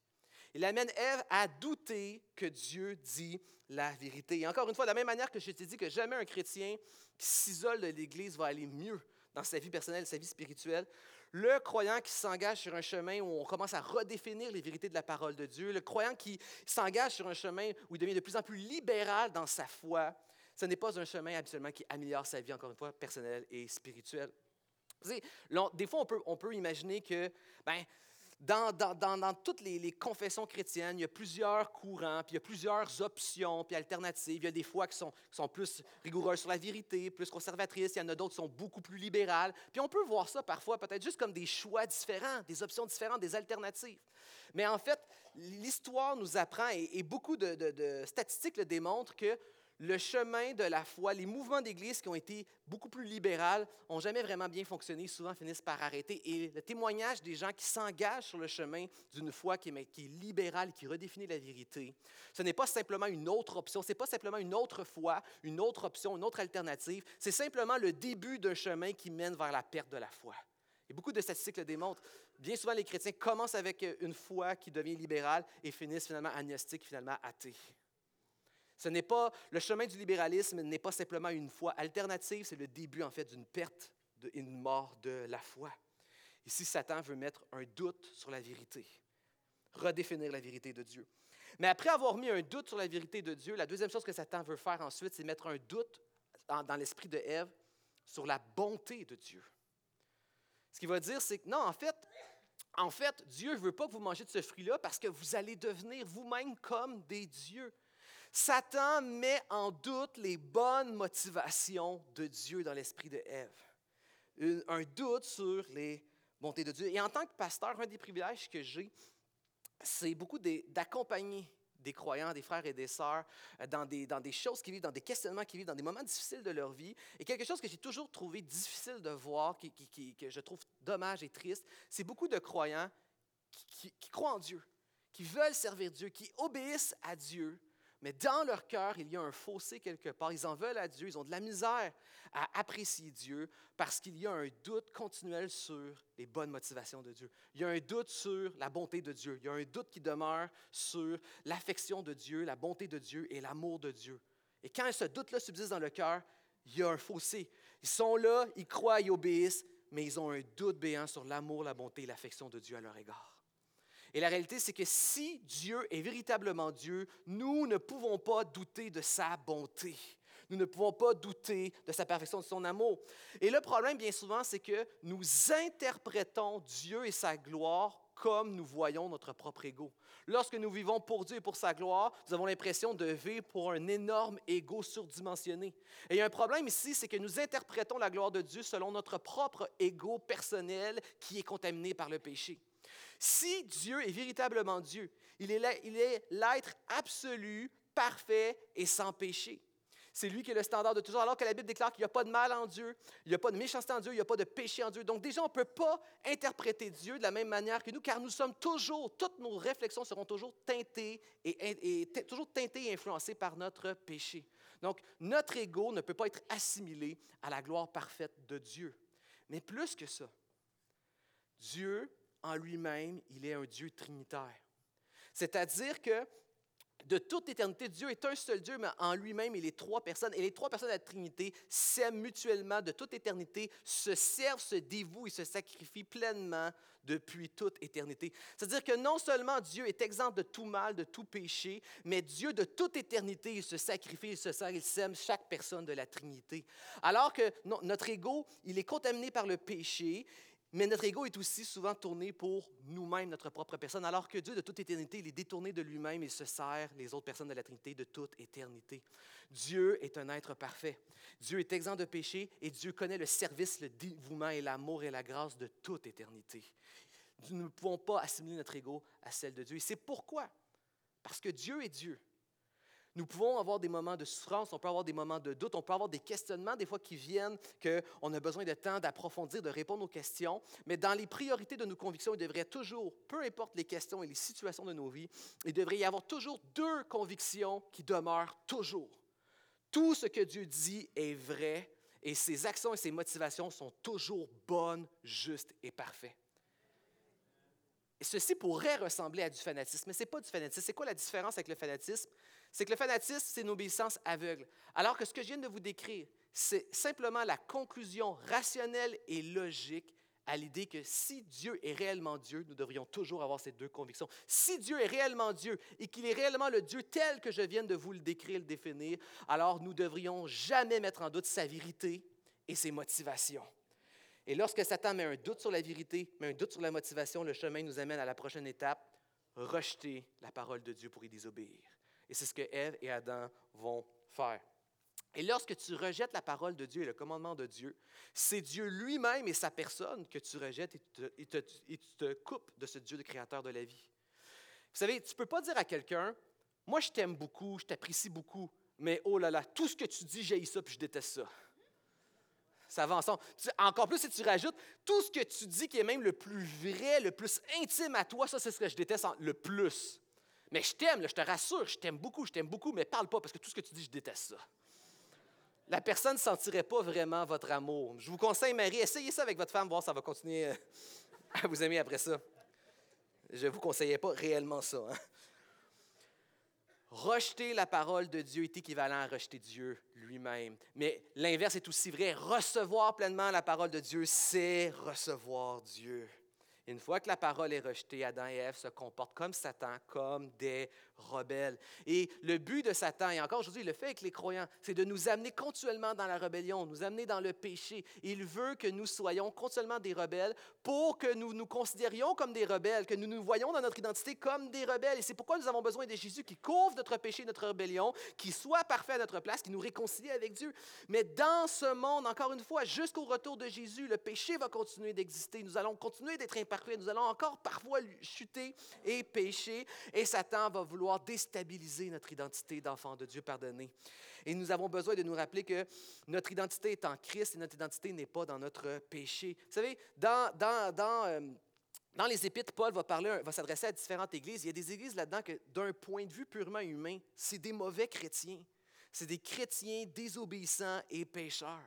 Il amène Ève à douter que Dieu dit la vérité. Et encore une fois, de la même manière que je t'ai dit que jamais un chrétien qui s'isole de l'Église va aller mieux dans sa vie personnelle, sa vie spirituelle, le croyant qui s'engage sur un chemin où on commence à redéfinir les vérités de la parole de Dieu, le croyant qui s'engage sur un chemin où il devient de plus en plus libéral dans sa foi, ce n'est pas un chemin habituellement qui améliore sa vie, encore une fois, personnelle et spirituelle. Vous savez, des fois, on peut, on peut imaginer que, ben, dans, toutes les, confessions chrétiennes, il y a plusieurs courants, puis il y a plusieurs options, puis alternatives. Il y a des fois qui sont, plus rigoureuses sur la vérité, plus conservatrices. Il y en a d'autres qui sont beaucoup plus libérales. Puis on peut voir ça parfois peut-être juste comme des choix différents, des options différentes, des alternatives. Mais en fait, l'histoire nous apprend, et, beaucoup de statistiques le démontrent, que le chemin de la foi, les mouvements d'Église qui ont été beaucoup plus libéraux n'ont jamais vraiment bien fonctionné, souvent finissent par arrêter. Et le témoignage des gens qui s'engagent sur le chemin d'une foi qui est, qui est libérale, qui redéfinit la vérité, ce n'est pas simplement une autre option, ce n'est pas simplement une autre foi, une autre option, une autre alternative, c'est simplement le début d'un chemin qui mène vers la perte de la foi. Et beaucoup de statistiques le démontrent. Bien souvent, les chrétiens commencent avec une foi qui devient libérale et finissent finalement agnostiques, finalement athées. Ce n'est pas le chemin du libéralisme n'est pas simplement une foi alternative, c'est le début en fait d'une perte et une mort de la foi. Ici, Satan veut mettre un doute sur la vérité, redéfinir la vérité de Dieu. Mais après avoir mis un doute sur la vérité de Dieu, la deuxième chose que Satan veut faire ensuite, c'est mettre un doute dans l'esprit de Ève sur la bonté de Dieu. Ce qu'il va dire, c'est que non, en fait, en fait, Dieu ne veut pas que vous mangiez de ce fruit-là parce que vous allez devenir vous-même comme des dieux. Satan met en doute les bonnes motivations de Dieu dans l'esprit de Ève. Un doute sur les bontés de Dieu. Et en tant que pasteur, un des privilèges que j'ai, c'est beaucoup d'accompagner des croyants, des frères et des sœurs, euh, dans des, choses qui vivent, dans des questionnements qui vivent, dans des moments difficiles de leur vie. Et quelque chose que j'ai toujours trouvé difficile de voir, que je trouve dommage et triste, c'est beaucoup de croyants qui croient en Dieu, qui veulent servir Dieu, qui obéissent à Dieu, mais dans leur cœur, il y a un fossé quelque part. Ils en veulent à Dieu, ils ont de la misère à apprécier Dieu parce qu'il y a un doute continuel sur les bonnes motivations de Dieu. Il y a un doute sur la bonté de Dieu. Il y a un doute qui demeure sur l'affection de Dieu, la bonté de Dieu et l'amour de Dieu. Et quand ce doute-là subsiste dans le cœur, il y a un fossé. Ils sont là, ils croient, ils obéissent, mais ils ont un doute béant sur l'amour, la bonté et l'affection de Dieu à leur égard. Et la réalité, c'est que si Dieu est véritablement Dieu, nous ne pouvons pas douter de sa bonté. Nous ne pouvons pas douter de sa perfection, de son amour. Et le problème, bien souvent, c'est que nous interprétons Dieu et sa gloire comme nous voyons notre propre ego. Lorsque nous vivons pour Dieu et pour sa gloire, nous avons l'impression de vivre pour un énorme ego surdimensionné. Et il y a un problème ici, c'est que nous interprétons la gloire de Dieu selon notre propre ego personnel qui est contaminé par le péché. Si Dieu est véritablement Dieu, il est l'être absolu, parfait et sans péché. C'est lui qui est le standard de toujours, alors que la Bible déclare qu'il n'y a pas de mal en Dieu, il n'y a pas de méchanceté en Dieu, il n'y a pas de péché en Dieu. Donc déjà, on ne peut pas interpréter Dieu de la même manière que nous, car nous sommes toujours, toutes nos réflexions seront toujours teintées et, et toujours teintées et influencées par notre péché. Donc, notre ego ne peut pas être assimilé à la gloire parfaite de Dieu. Mais plus que ça, Dieu en lui-même, il est un Dieu trinitaire. C'est-à-dire que de toute éternité, Dieu est un seul Dieu, mais en lui-même, il est trois personnes. Et les trois personnes de la Trinité s'aiment mutuellement de toute éternité, se servent, se dévouent et se sacrifient pleinement depuis toute éternité. C'est-à-dire que non seulement Dieu est exempt de tout mal, de tout péché, mais Dieu de toute éternité, il se sacrifie, il se sert, il s'aime chaque personne de la Trinité. Alors que notre ego, il est contaminé par le péché, mais notre ego est aussi souvent tourné pour nous-mêmes, notre propre personne, alors que Dieu, de toute éternité, il est détourné de lui-même et se sert les autres personnes de la Trinité de toute éternité. Dieu est un être parfait. Dieu est exempt de péché et Dieu connaît le service, le dévouement et l'amour et la grâce de toute éternité. Nous ne pouvons pas assimiler notre ego à celle de Dieu. Et c'est pourquoi? Parce que Dieu est Dieu. Nous pouvons avoir des moments de souffrance, on peut avoir des moments de doute, on peut avoir des questionnements des fois qui viennent, qu'on a besoin de temps d'approfondir, de répondre aux questions. Mais dans les priorités de nos convictions, il devrait toujours, peu importe les questions et les situations de nos vies, il devrait y avoir toujours deux convictions qui demeurent toujours. Tout ce que Dieu dit est vrai et ses actions et ses motivations sont toujours bonnes, justes et parfaites. Et ceci pourrait ressembler à du fanatisme, mais ce n'est pas du fanatisme. C'est quoi la différence avec le fanatisme? c'est que le fanatisme, c'est une obéissance aveugle. Alors que ce que je viens de vous décrire, c'est simplement la conclusion rationnelle et logique à l'idée que si Dieu est réellement Dieu, nous devrions toujours avoir ces deux convictions. Si Dieu est réellement Dieu et qu'il est réellement le Dieu tel que je viens de vous le décrire, le définir, alors nous devrions jamais mettre en doute sa vérité et ses motivations. Et lorsque Satan met un doute sur la vérité, met un doute sur la motivation, le chemin nous amène à la prochaine étape, rejeter la parole de Dieu pour y désobéir. Et c'est ce que Ève et Adam vont faire. Et lorsque tu rejettes la parole de Dieu et le commandement de Dieu, c'est Dieu lui-même et sa personne que tu rejettes et, tu te coupes de ce Dieu de créateur de la vie. Vous savez, tu ne peux pas dire à quelqu'un, moi je t'aime beaucoup, je t'apprécie beaucoup, mais oh là là, tout ce que tu dis, j'ai ça puis je déteste ça. Ça va ensemble. Encore plus si tu rajoutes tout ce que tu dis qui est même le plus vrai, le plus intime à toi, ça c'est ce que je déteste le plus. Mais je t'aime, je te rassure, je t'aime beaucoup, je t'aime beaucoup, mais parle pas parce que tout ce que tu dis, je déteste ça. La personne ne sentirait pas vraiment votre amour. Je vous conseille, Marie, essayez ça avec votre femme, voir si ça va continuer euh, à vous aimer après ça. Je ne vous conseillais pas réellement ça. Hein. Rejeter la parole de Dieu est équivalent à rejeter Dieu lui-même. Mais l'inverse est aussi vrai. Recevoir pleinement la parole de Dieu, c'est recevoir Dieu. Une fois que la parole est rejetée, Adam et Ève se comportent comme Satan, comme des rebelles. Et le but de Satan, et encore aujourd'hui, il le fait avec les croyants, c'est de nous amener continuellement dans la rébellion, nous amener dans le péché. Il veut que nous soyons continuellement des rebelles pour que nous nous considérions comme des rebelles, que nous nous voyons dans notre identité comme des rebelles. Et c'est pourquoi nous avons besoin de Jésus qui couvre notre péché, notre rébellion, qui soit parfait à notre place, qui nous réconcilie avec Dieu. Mais dans ce monde, encore une fois, jusqu'au retour de Jésus, le péché va continuer d'exister. Nous allons continuer d'être imparfaits. Nous allons encore parfois chuter et pécher. Et Satan va vouloir déstabiliser notre identité d'enfant de Dieu pardonné. Et nous avons besoin de nous rappeler que notre identité est en Christ et notre identité n'est pas dans notre péché. Vous savez, dans, dans, dans, euh, dans les Épîtres, Paul va, parler, va s'adresser à différentes églises. Il y a des églises là-dedans que, d'un point de vue purement humain, c'est des mauvais chrétiens. C'est des chrétiens désobéissants et pécheurs.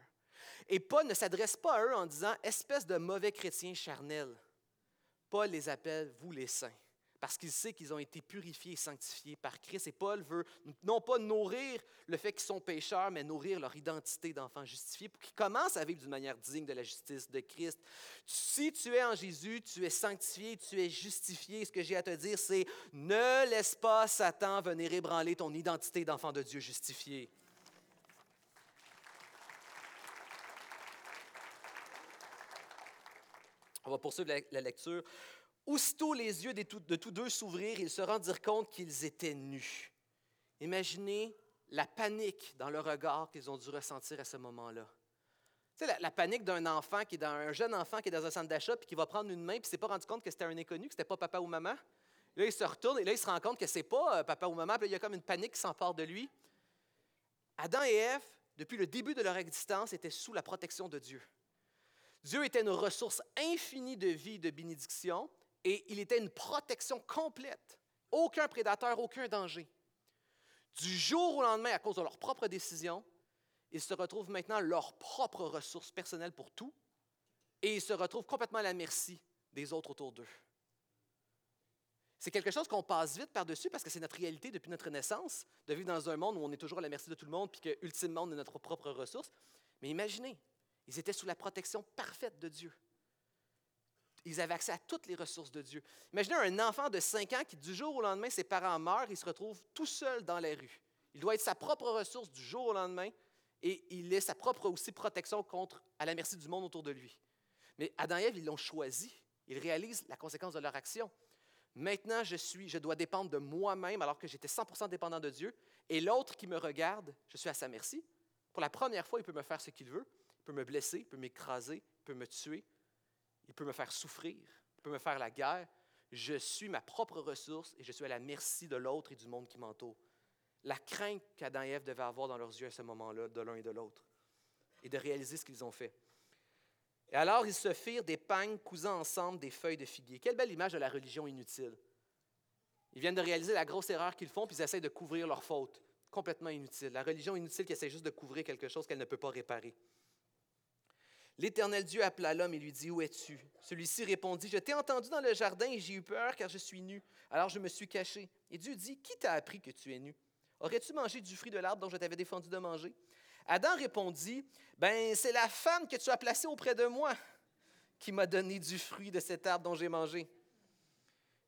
Et Paul ne s'adresse pas à eux en disant espèce de mauvais chrétiens charnels. Paul les appelle vous les saints parce qu'il sait qu'ils ont été purifiés et sanctifiés par Christ. Et Paul veut non pas nourrir le fait qu'ils sont pécheurs, mais nourrir leur identité d'enfants justifiés pour qu'ils commencent à vivre d'une manière digne de la justice de Christ. Si tu es en Jésus, tu es sanctifié, tu es justifié. Ce que j'ai à te dire, c'est ne laisse pas Satan venir ébranler ton identité d'enfant de Dieu justifié. On va poursuivre la, lecture. Aussitôt les yeux de tous deux s'ouvrirent, ils se rendirent compte qu'ils étaient nus. Imaginez la panique dans le regard qu'ils ont dû ressentir à ce moment-là. Tu sais, la, panique d'un enfant qui est dans un jeune enfant qui est dans un centre d'achat puis qui va prendre une main puis ne s'est pas rendu compte que c'était un inconnu, que c'était pas papa ou maman. Là, il se retourne et là, il se rend compte que c'est pas euh, papa ou maman. Puis là, il y a comme une panique qui s'empare de lui. Adam et Ève, depuis le début de leur existence, étaient sous la protection de Dieu. Dieu était une ressource infinie de vie et de bénédiction, et il était une protection complète. Aucun prédateur, aucun danger. Du jour au lendemain, à cause de leurs propres décisions, ils se retrouvent maintenant leurs propres ressources personnelles pour tout et ils se retrouvent complètement à la merci des autres autour d'eux. C'est quelque chose qu'on passe vite par-dessus parce que c'est notre réalité depuis notre naissance, de vivre dans un monde où on est toujours à la merci de tout le monde puis qu'ultimement, on est notre propre ressource. Mais imaginez, ils étaient sous la protection parfaite de Dieu. Ils avaient accès à toutes les ressources de Dieu. Imaginez un enfant de 5 ans qui, du jour au lendemain, ses parents meurent, il se retrouve tout seul dans la rue. Il doit être sa propre ressource du jour au lendemain et il est sa propre aussi protection contre, à la merci du monde autour de lui. Mais Adam et Ève, ils l'ont choisi. Ils réalisent la conséquence de leur action. Maintenant, je suis, je dois dépendre de moi-même alors que j'étais 100% dépendant de Dieu. Et l'autre qui me regarde, je suis à sa merci. Pour la première fois, il peut me faire ce qu'il veut. Il peut me blesser, il peut m'écraser, il peut me tuer. Il peut me faire souffrir, il peut me faire la guerre. Je suis ma propre ressource et je suis à la merci de l'autre et du monde qui m'entoure. La crainte qu'Adam et Ève devaient avoir dans leurs yeux à ce moment-là, de l'un et de l'autre, et de réaliser ce qu'ils ont fait. Et alors, ils se firent des pagnes cousant ensemble des feuilles de figuier. Quelle belle image de la religion inutile. Ils viennent de réaliser la grosse erreur qu'ils font, puis ils essaient de couvrir leur faute. Complètement inutile. La religion inutile qui essaie juste de couvrir quelque chose qu'elle ne peut pas réparer. L'Éternel Dieu appela l'homme et lui dit, Où es-tu Celui-ci répondit, Je t'ai entendu dans le jardin et j'ai eu peur car je suis nu. Alors je me suis caché. Et Dieu dit, Qui t'a appris que tu es nu? Aurais-tu mangé du fruit de l'arbre dont je t'avais défendu de manger Adam répondit, Ben, c'est la femme que tu as placée auprès de moi qui m'a donné du fruit de cet arbre dont j'ai mangé.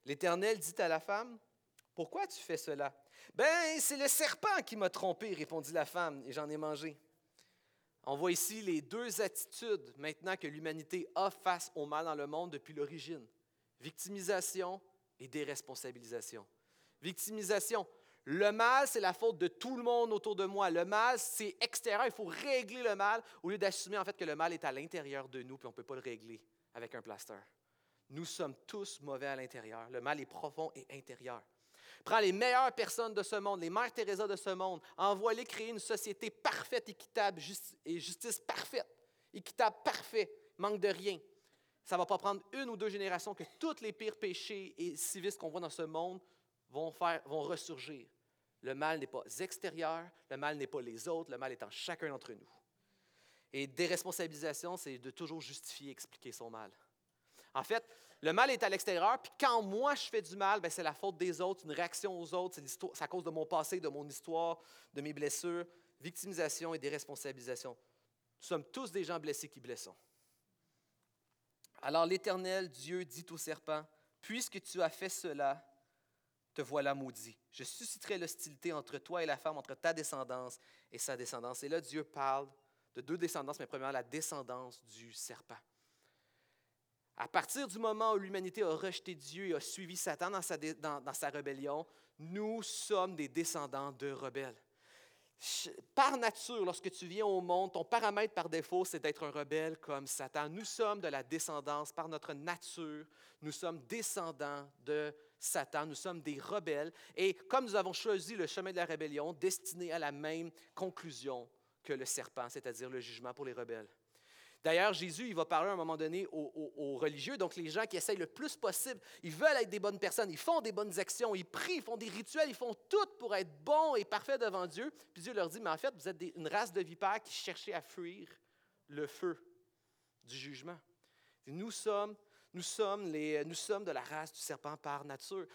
L'Éternel dit à la femme, Pourquoi tu fais cela Ben, c'est le serpent qui m'a trompé, répondit la femme, et j'en ai mangé. On voit ici les deux attitudes maintenant que l'humanité a face au mal dans le monde depuis l'origine. Victimisation et déresponsabilisation. Victimisation. Le mal, c'est la faute de tout le monde autour de moi. Le mal, c'est extérieur. Il faut régler le mal au lieu d'assumer en fait que le mal est à l'intérieur de nous puis on ne peut pas le régler avec un plaster. Nous sommes tous mauvais à l'intérieur. Le mal est profond et intérieur. Prends les meilleures personnes de ce monde, les mères Teresa de ce monde, envoie-les créer une société parfaite, équitable et justice parfaite. Équitable, parfait, manque de rien. Ça ne va pas prendre une ou deux générations que tous les pires péchés et civistes qu'on voit dans ce monde vont, faire, ressurgir. Le mal n'est pas extérieur, le mal n'est pas les autres, le mal est en chacun d'entre nous. Et déresponsabilisation, c'est de toujours justifier, expliquer son mal. En fait, le mal est à l'extérieur, puis quand moi je fais du mal, ben, c'est la faute des autres, une réaction aux autres, c'est à cause de mon passé, de mon histoire, de mes blessures, victimisation et déresponsabilisation. Nous sommes tous des gens blessés qui blessons. Alors l'Éternel Dieu dit au serpent, Puisque tu as fait cela, te voilà maudit. Je susciterai l'hostilité entre toi et la femme, entre ta descendance et sa descendance. Et là, Dieu parle de deux descendances, mais premièrement la descendance du serpent. À partir du moment où l'humanité a rejeté Dieu et a suivi Satan dans sa, dans sa rébellion, nous sommes des descendants de rebelles. Par nature, lorsque tu viens au monde, ton paramètre par défaut, c'est d'être un rebelle comme Satan. Nous sommes de la descendance, par notre nature, nous sommes descendants de Satan, nous sommes des rebelles. Et comme nous avons choisi le chemin de la rébellion, destiné à la même conclusion que le serpent, c'est-à-dire le jugement pour les rebelles. D'ailleurs, Jésus, il va parler à un moment donné aux, religieux, donc les gens qui essayent le plus possible, ils veulent être des bonnes personnes, ils font des bonnes actions, ils prient, ils font des rituels, ils font tout pour être bons et parfaits devant Dieu. Puis Dieu leur dit, mais en fait, vous êtes une race de vipères qui cherchez à fuir le feu du jugement. nous sommes, nous sommes, les, nous sommes de la race du serpent par nature.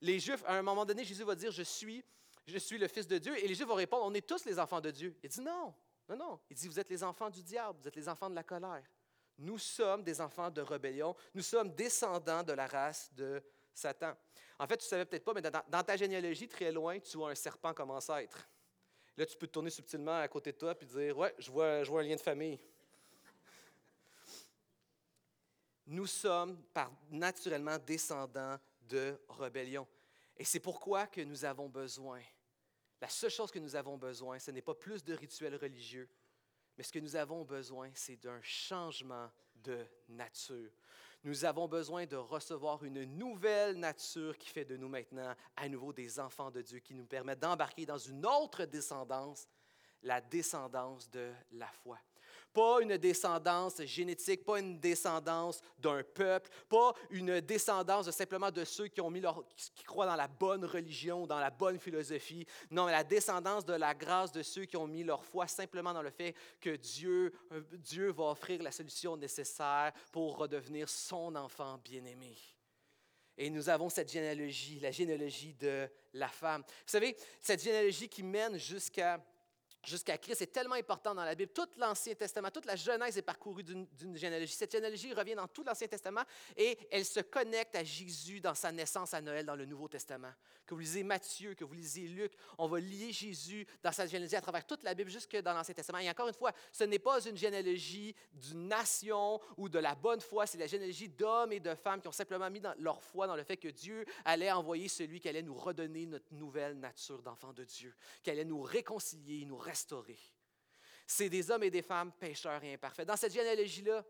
Les Juifs, à un moment donné, Jésus va dire, je suis, je suis le Fils de Dieu. Et les Juifs vont répondre, on est tous les enfants de Dieu. Il dit, non, non, non. Il dit, vous êtes les enfants du diable, vous êtes les enfants de la colère. Nous sommes des enfants de rébellion. Nous sommes descendants de la race de Satan. En fait, tu ne savais peut-être pas, mais dans, ta généalogie, très loin, tu vois un serpent comme ancêtre. Là, tu peux te tourner subtilement à côté de toi et dire Ouais, je vois, un lien de famille. Nous sommes naturellement descendants de rébellion. Et c'est pourquoi que nous avons besoin la seule chose que nous avons besoin, ce n'est pas plus de rituels religieux, mais ce que nous avons besoin, c'est d'un changement de nature. Nous avons besoin de recevoir une nouvelle nature qui fait de nous maintenant à nouveau des enfants de Dieu, qui nous permet d'embarquer dans une autre descendance, la descendance de la foi. Pas une descendance génétique, pas une descendance d'un peuple, pas une descendance simplement de ceux qui, ont mis qui croient dans la bonne religion, dans la bonne philosophie. Non, la descendance de la grâce de ceux qui ont mis leur foi simplement dans le fait que Dieu, euh, Dieu va offrir la solution nécessaire pour redevenir son enfant bien-aimé. Et nous avons cette généalogie, la généalogie de la femme. Vous savez, cette généalogie qui mène jusqu'à jusqu'à Christ est tellement important dans la Bible. Tout l'Ancien Testament, toute la Genèse est parcourue d'une généalogie. Cette généalogie revient dans tout l'Ancien Testament et elle se connecte à Jésus dans sa naissance à Noël dans le Nouveau Testament. Que vous lisez Matthieu, que vous lisez Luc, on va lier Jésus dans sa généalogie à travers toute la Bible jusque dans l'Ancien Testament. Et encore une fois, ce n'est pas une généalogie d'une nation ou de la bonne foi, c'est la généalogie d'hommes et de femmes qui ont simplement mis leur foi dans le fait que Dieu allait envoyer celui qui allait nous redonner notre nouvelle nature d'enfant de Dieu, qui allait nous réconcilier, nous C'est des hommes et des femmes pécheurs et imparfaits. Dans cette généalogie-là,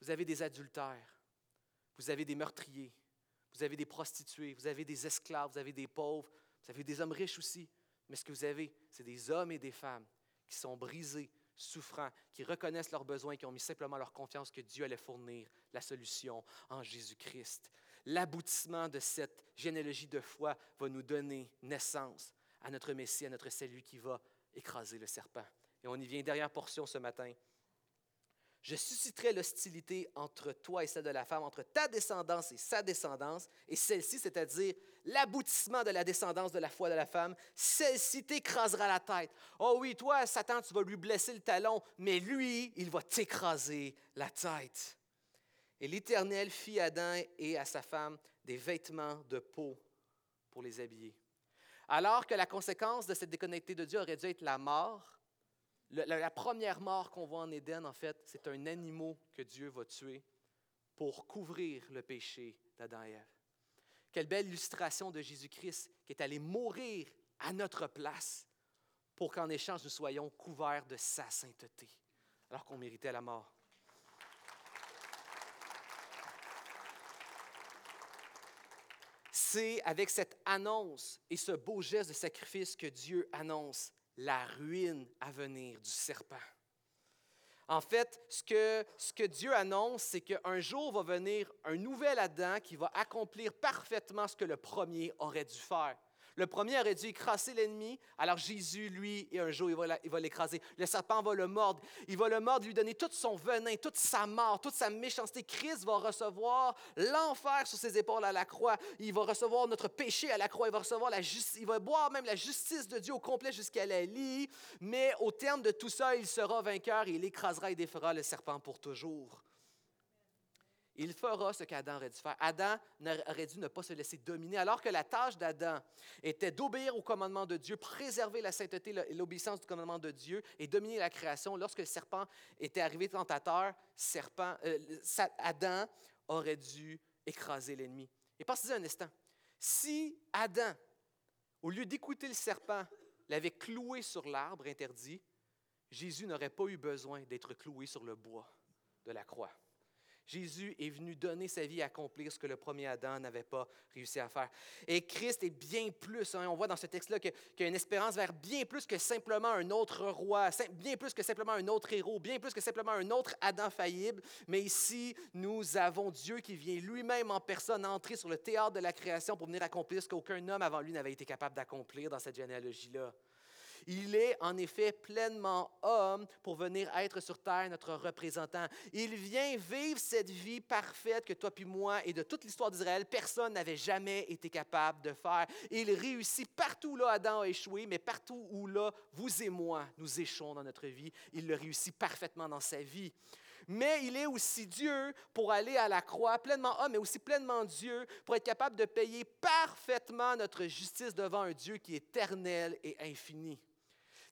vous avez des adultères, vous avez des meurtriers, vous avez des prostituées, vous avez des esclaves, vous avez des pauvres, vous avez des hommes riches aussi. Mais ce que vous avez, c'est des hommes et des femmes qui sont brisés, souffrants, qui reconnaissent leurs besoins qui ont mis simplement leur confiance que Dieu allait fournir la solution en Jésus-Christ. L'aboutissement de cette généalogie de foi va nous donner naissance à notre Messie, à notre salut qui va écraser le serpent. Et on y vient, dernière portion ce matin. Je susciterai l'hostilité entre toi et celle de la femme, entre ta descendance et sa descendance, et celle-ci, c'est-à-dire l'aboutissement de la descendance de la foi de la femme, celle-ci t'écrasera la tête. Oh oui, toi, Satan, tu vas lui blesser le talon, mais lui, il va t'écraser la tête. Et l'Éternel fit à Adam et à sa femme des vêtements de peau pour les habiller. Alors que la conséquence de cette déconnectée de Dieu aurait dû être la mort, la, première mort qu'on voit en Éden, en fait, c'est un animal que Dieu va tuer pour couvrir le péché d'Adam et Ève. Quelle belle illustration de Jésus-Christ qui est allé mourir à notre place pour qu'en échange nous soyons couverts de sa sainteté, alors qu'on méritait la mort. C'est avec cette annonce et ce beau geste de sacrifice que Dieu annonce la ruine à venir du serpent. En fait, ce que, ce que Dieu annonce, c'est qu'un jour va venir un nouvel Adam qui va accomplir parfaitement ce que le premier aurait dû faire. Le premier aurait dû écraser l'ennemi, alors Jésus, lui, un jour, il va l'écraser. Le serpent va le mordre. Il va le mordre, lui donner tout son venin, toute sa mort, toute sa méchanceté. Christ va recevoir l'enfer sur ses épaules à la croix. Il va recevoir notre péché à la croix. Il va recevoir la justice. Il va boire même la justice de Dieu au complet jusqu'à la lit. Mais au terme de tout ça, il sera vainqueur et il écrasera et défera le serpent pour toujours. Il fera ce qu'Adam aurait dû faire. Adam aurait dû ne pas se laisser dominer, alors que la tâche d'Adam était d'obéir au commandement de Dieu, préserver la sainteté et l'obéissance du commandement de Dieu et dominer la création. Lorsque le serpent était arrivé tentateur, serpent, euh, Adam aurait dû écraser l'ennemi. Et pensez-y un instant. Si Adam, au lieu d'écouter le serpent, l'avait cloué sur l'arbre interdit, Jésus n'aurait pas eu besoin d'être cloué sur le bois de la croix. Jésus est venu donner sa vie à accomplir ce que le premier Adam n'avait pas réussi à faire. Et Christ est bien plus, hein, on voit dans ce texte-là qu'il y a une espérance vers bien plus que simplement un autre roi, bien plus que simplement un autre héros, bien plus que simplement un autre Adam faillible. Mais ici, nous avons Dieu qui vient lui-même en personne entrer sur le théâtre de la création pour venir accomplir ce qu'aucun homme avant lui n'avait été capable d'accomplir dans cette généalogie-là. Il est en effet pleinement homme pour venir être sur terre notre représentant. Il vient vivre cette vie parfaite que toi puis moi et de toute l'histoire d'Israël, personne n'avait jamais été capable de faire. Il réussit partout là Adam a échoué, mais partout où là vous et moi nous échouons dans notre vie, il le réussit parfaitement dans sa vie mais il est aussi Dieu pour aller à la croix, pleinement homme, mais aussi pleinement Dieu, pour être capable de payer parfaitement notre justice devant un Dieu qui est éternel et infini.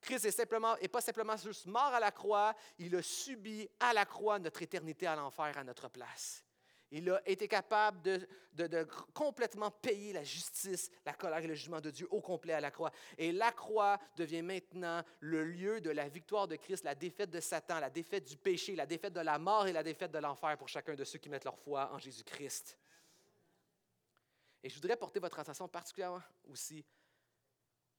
Christ est, simplement, et pas simplement juste mort à la croix, il a subi à la croix notre éternité à l'enfer à notre place. Il a été capable de, de, complètement payer la justice, la colère et le jugement de Dieu au complet à la croix. Et la croix devient maintenant le lieu de la victoire de Christ, la défaite de Satan, la défaite du péché, la défaite de la mort et la défaite de l'enfer pour chacun de ceux qui mettent leur foi en Jésus-Christ. Et je voudrais porter votre attention particulièrement aussi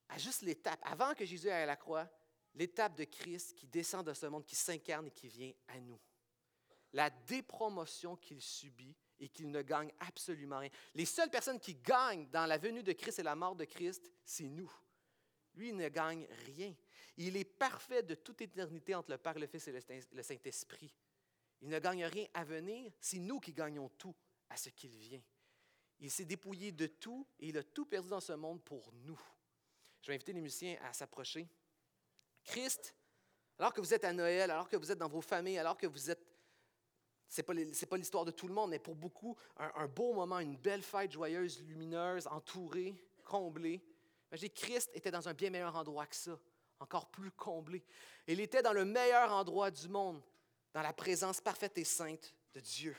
à juste l'étape, avant que Jésus aille à la croix, l'étape de Christ qui descend de ce monde, qui s'incarne et qui vient à nous. La dépromotion qu'il subit et qu'il ne gagne absolument rien. Les seules personnes qui gagnent dans la venue de Christ et la mort de Christ, c'est nous. Lui, il ne gagne rien. Il est parfait de toute éternité entre le Père, le Fils et le Saint-Esprit. Il ne gagne rien à venir, c'est nous qui gagnons tout à ce qu'il vient. Il s'est dépouillé de tout et il a tout perdu dans ce monde pour nous. Je vais inviter les musiciens à s'approcher. Christ, alors que vous êtes à Noël, alors que vous êtes dans vos familles, alors que vous êtes... Ce n'est pas l'histoire de tout le monde, mais pour beaucoup, un, beau moment, une belle fête joyeuse, lumineuse, entourée, comblée. Imaginez, Christ était dans un bien meilleur endroit que ça, encore plus comblé. Il était dans le meilleur endroit du monde, dans la présence parfaite et sainte de Dieu.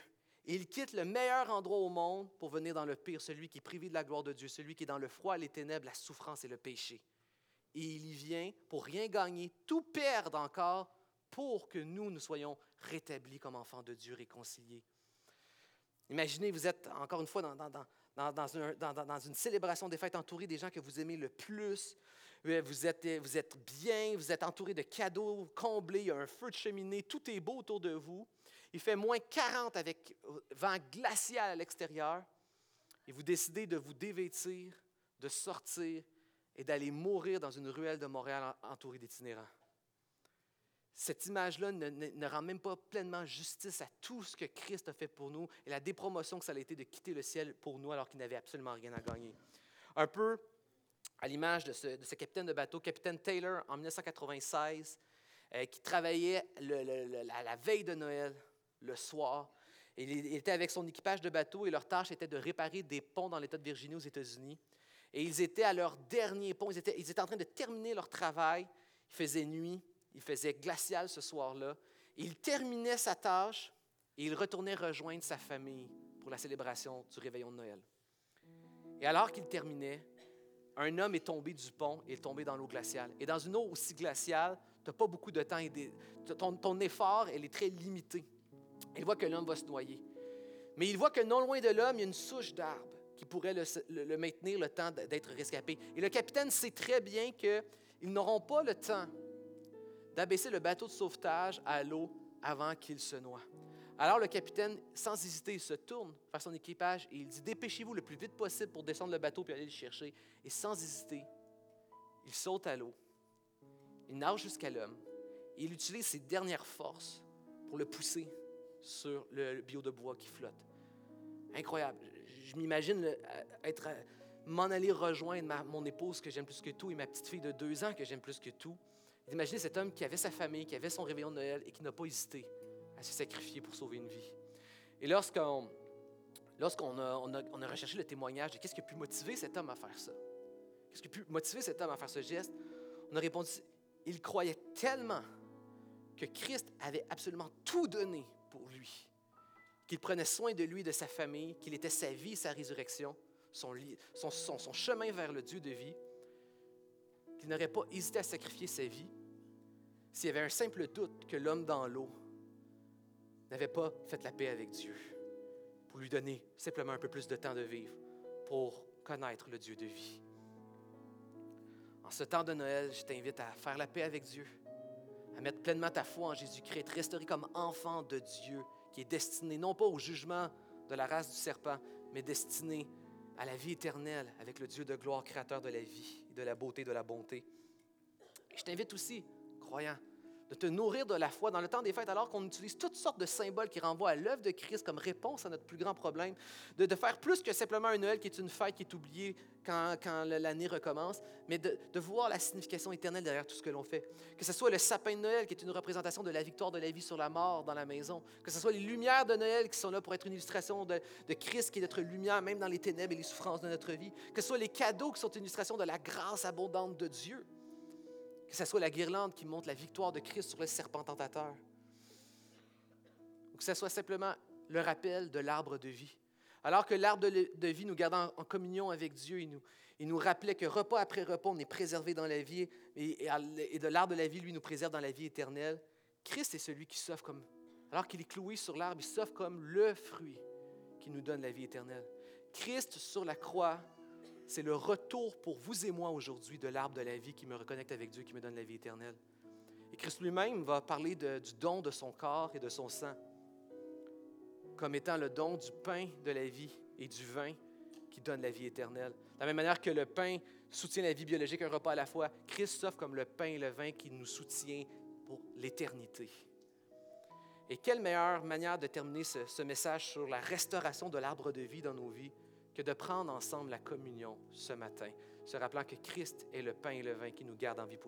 Et il quitte le meilleur endroit au monde pour venir dans le pire, celui qui est privé de la gloire de Dieu, celui qui est dans le froid, les ténèbres, la souffrance et le péché. Et il y vient pour rien gagner, tout perdre encore, pour que nous, nous soyons rétablis comme enfants de Dieu, réconciliés. Imaginez, vous êtes encore une fois dans, une célébration des fêtes entouré des gens que vous aimez le plus. Euh, vous êtes, vous êtes bien, vous êtes entouré de cadeaux comblés, il y a un feu de cheminée, tout est beau autour de vous. Il fait moins 40 avec vent glacial à l'extérieur. Et vous décidez de vous dévêtir, de sortir et d'aller mourir dans une ruelle de Montréal entourée d'itinérants. Cette image-là ne, rend même pas pleinement justice à tout ce que Christ a fait pour nous et la dépromotion que ça a été de quitter le ciel pour nous alors qu'il n'avait absolument rien à gagner. Un peu à l'image de ce, capitaine de bateau, capitaine Taylor, en 1996, euh, qui travaillait la veille de Noël le soir. Il était avec son équipage de bateau et leur tâche était de réparer des ponts dans l'État de Virginie aux États-Unis. Et ils étaient à leur dernier pont, ils étaient, ils étaient en train de terminer leur travail. Il faisait nuit, il faisait glacial ce soir-là. Il terminait sa tâche et il retournait rejoindre sa famille pour la célébration du réveillon de Noël. Et alors qu'il terminait, un homme est tombé du pont et est tombé dans l'eau glaciale. Et dans une eau aussi glaciale, tu n'as pas beaucoup de temps. Et ton, ton effort, elle est très limité. Il voit que l'homme va se noyer. Mais il voit que non loin de l'homme, il y a une souche d'arbre qui pourrait le, maintenir le temps d'être rescapé. Et le capitaine sait très bien qu'ils n'auront pas le temps d'abaisser le bateau de sauvetage à l'eau avant qu'il se noie. Alors le capitaine, sans hésiter, se tourne vers son équipage et il dit Dépêchez-vous le plus vite possible pour descendre le bateau puis aller le chercher. Et sans hésiter, il saute à l'eau, il nage jusqu'à l'homme et il utilise ses dernières forces pour le pousser sur le bio de bois qui flotte. Incroyable. Je, m'imagine être m'en aller rejoindre mon épouse que j'aime plus que tout et ma petite fille de deux ans que j'aime plus que tout. Imaginez cet homme qui avait sa famille, qui avait son réveillon de Noël et qui n'a pas hésité à se sacrifier pour sauver une vie. Et lorsqu'on lorsqu'on a, on a, recherché le témoignage de qu'est-ce qui a pu motiver cet homme à faire ça, qu'est-ce qui a pu motiver cet homme à faire ce geste, on a répondu, il croyait tellement que Christ avait absolument tout donné pour lui, qu'il prenait soin de lui, de sa famille, qu'il était sa vie, sa résurrection, son, son, son chemin vers le Dieu de vie, qu'il n'aurait pas hésité à sacrifier sa vie s'il y avait un simple doute que l'homme dans l'eau n'avait pas fait la paix avec Dieu pour lui donner simplement un peu plus de temps de vivre, pour connaître le Dieu de vie. En ce temps de Noël, je t'invite à faire la paix avec Dieu, à mettre pleinement ta foi en Jésus-Christ, être restauré comme enfant de Dieu qui est destiné non pas au jugement de la race du serpent, mais destiné à la vie éternelle avec le Dieu de gloire, créateur de la vie, de la beauté, de la bonté. je t'invite aussi, croyant, de te nourrir de la foi. Dans le temps des fêtes, alors qu'on utilise toutes sortes de symboles qui renvoient à l'œuvre de Christ comme réponse à notre plus grand problème, de, faire plus que simplement un Noël qui est une fête qui est oubliée quand, quand l'année recommence, mais de, de, voir la signification éternelle derrière tout ce que l'on fait. Que ce soit le sapin de Noël qui est une représentation de la victoire de la vie sur la mort dans la maison, que ce soit les lumières de Noël qui sont là pour être une illustration de, de Christ qui est notre lumière, même dans les ténèbres et les souffrances de notre vie, que ce soit les cadeaux qui sont une illustration de la grâce abondante de Dieu que ce soit la guirlande qui montre la victoire de Christ sur le serpent tentateur, ou que ce soit simplement le rappel de l'arbre de vie. Alors que l'arbre de, vie nous garde en, communion avec Dieu, il nous, rappelait que repas après repas, on est préservé dans la vie, et, et de l'arbre de la vie, lui, nous préserve dans la vie éternelle. Christ est celui qui s'offre comme, alors qu'il est cloué sur l'arbre, il s'offre comme le fruit qui nous donne la vie éternelle. Christ sur la croix c'est le retour pour vous et moi aujourd'hui de l'arbre de la vie qui me reconnecte avec Dieu, qui me donne la vie éternelle. Et Christ lui-même va parler du don de son corps et de son sang comme étant le don du pain de la vie et du vin qui donne la vie éternelle. De la même manière que le pain soutient la vie biologique, un repas à la fois, Christ s'offre comme le pain et le vin qui nous soutient pour l'éternité. Et quelle meilleure manière de terminer ce, ce message sur la restauration de l'arbre de vie dans nos vies que de prendre ensemble la communion ce matin, se rappelant que Christ est le pain et le vin qui nous gardent en vie pour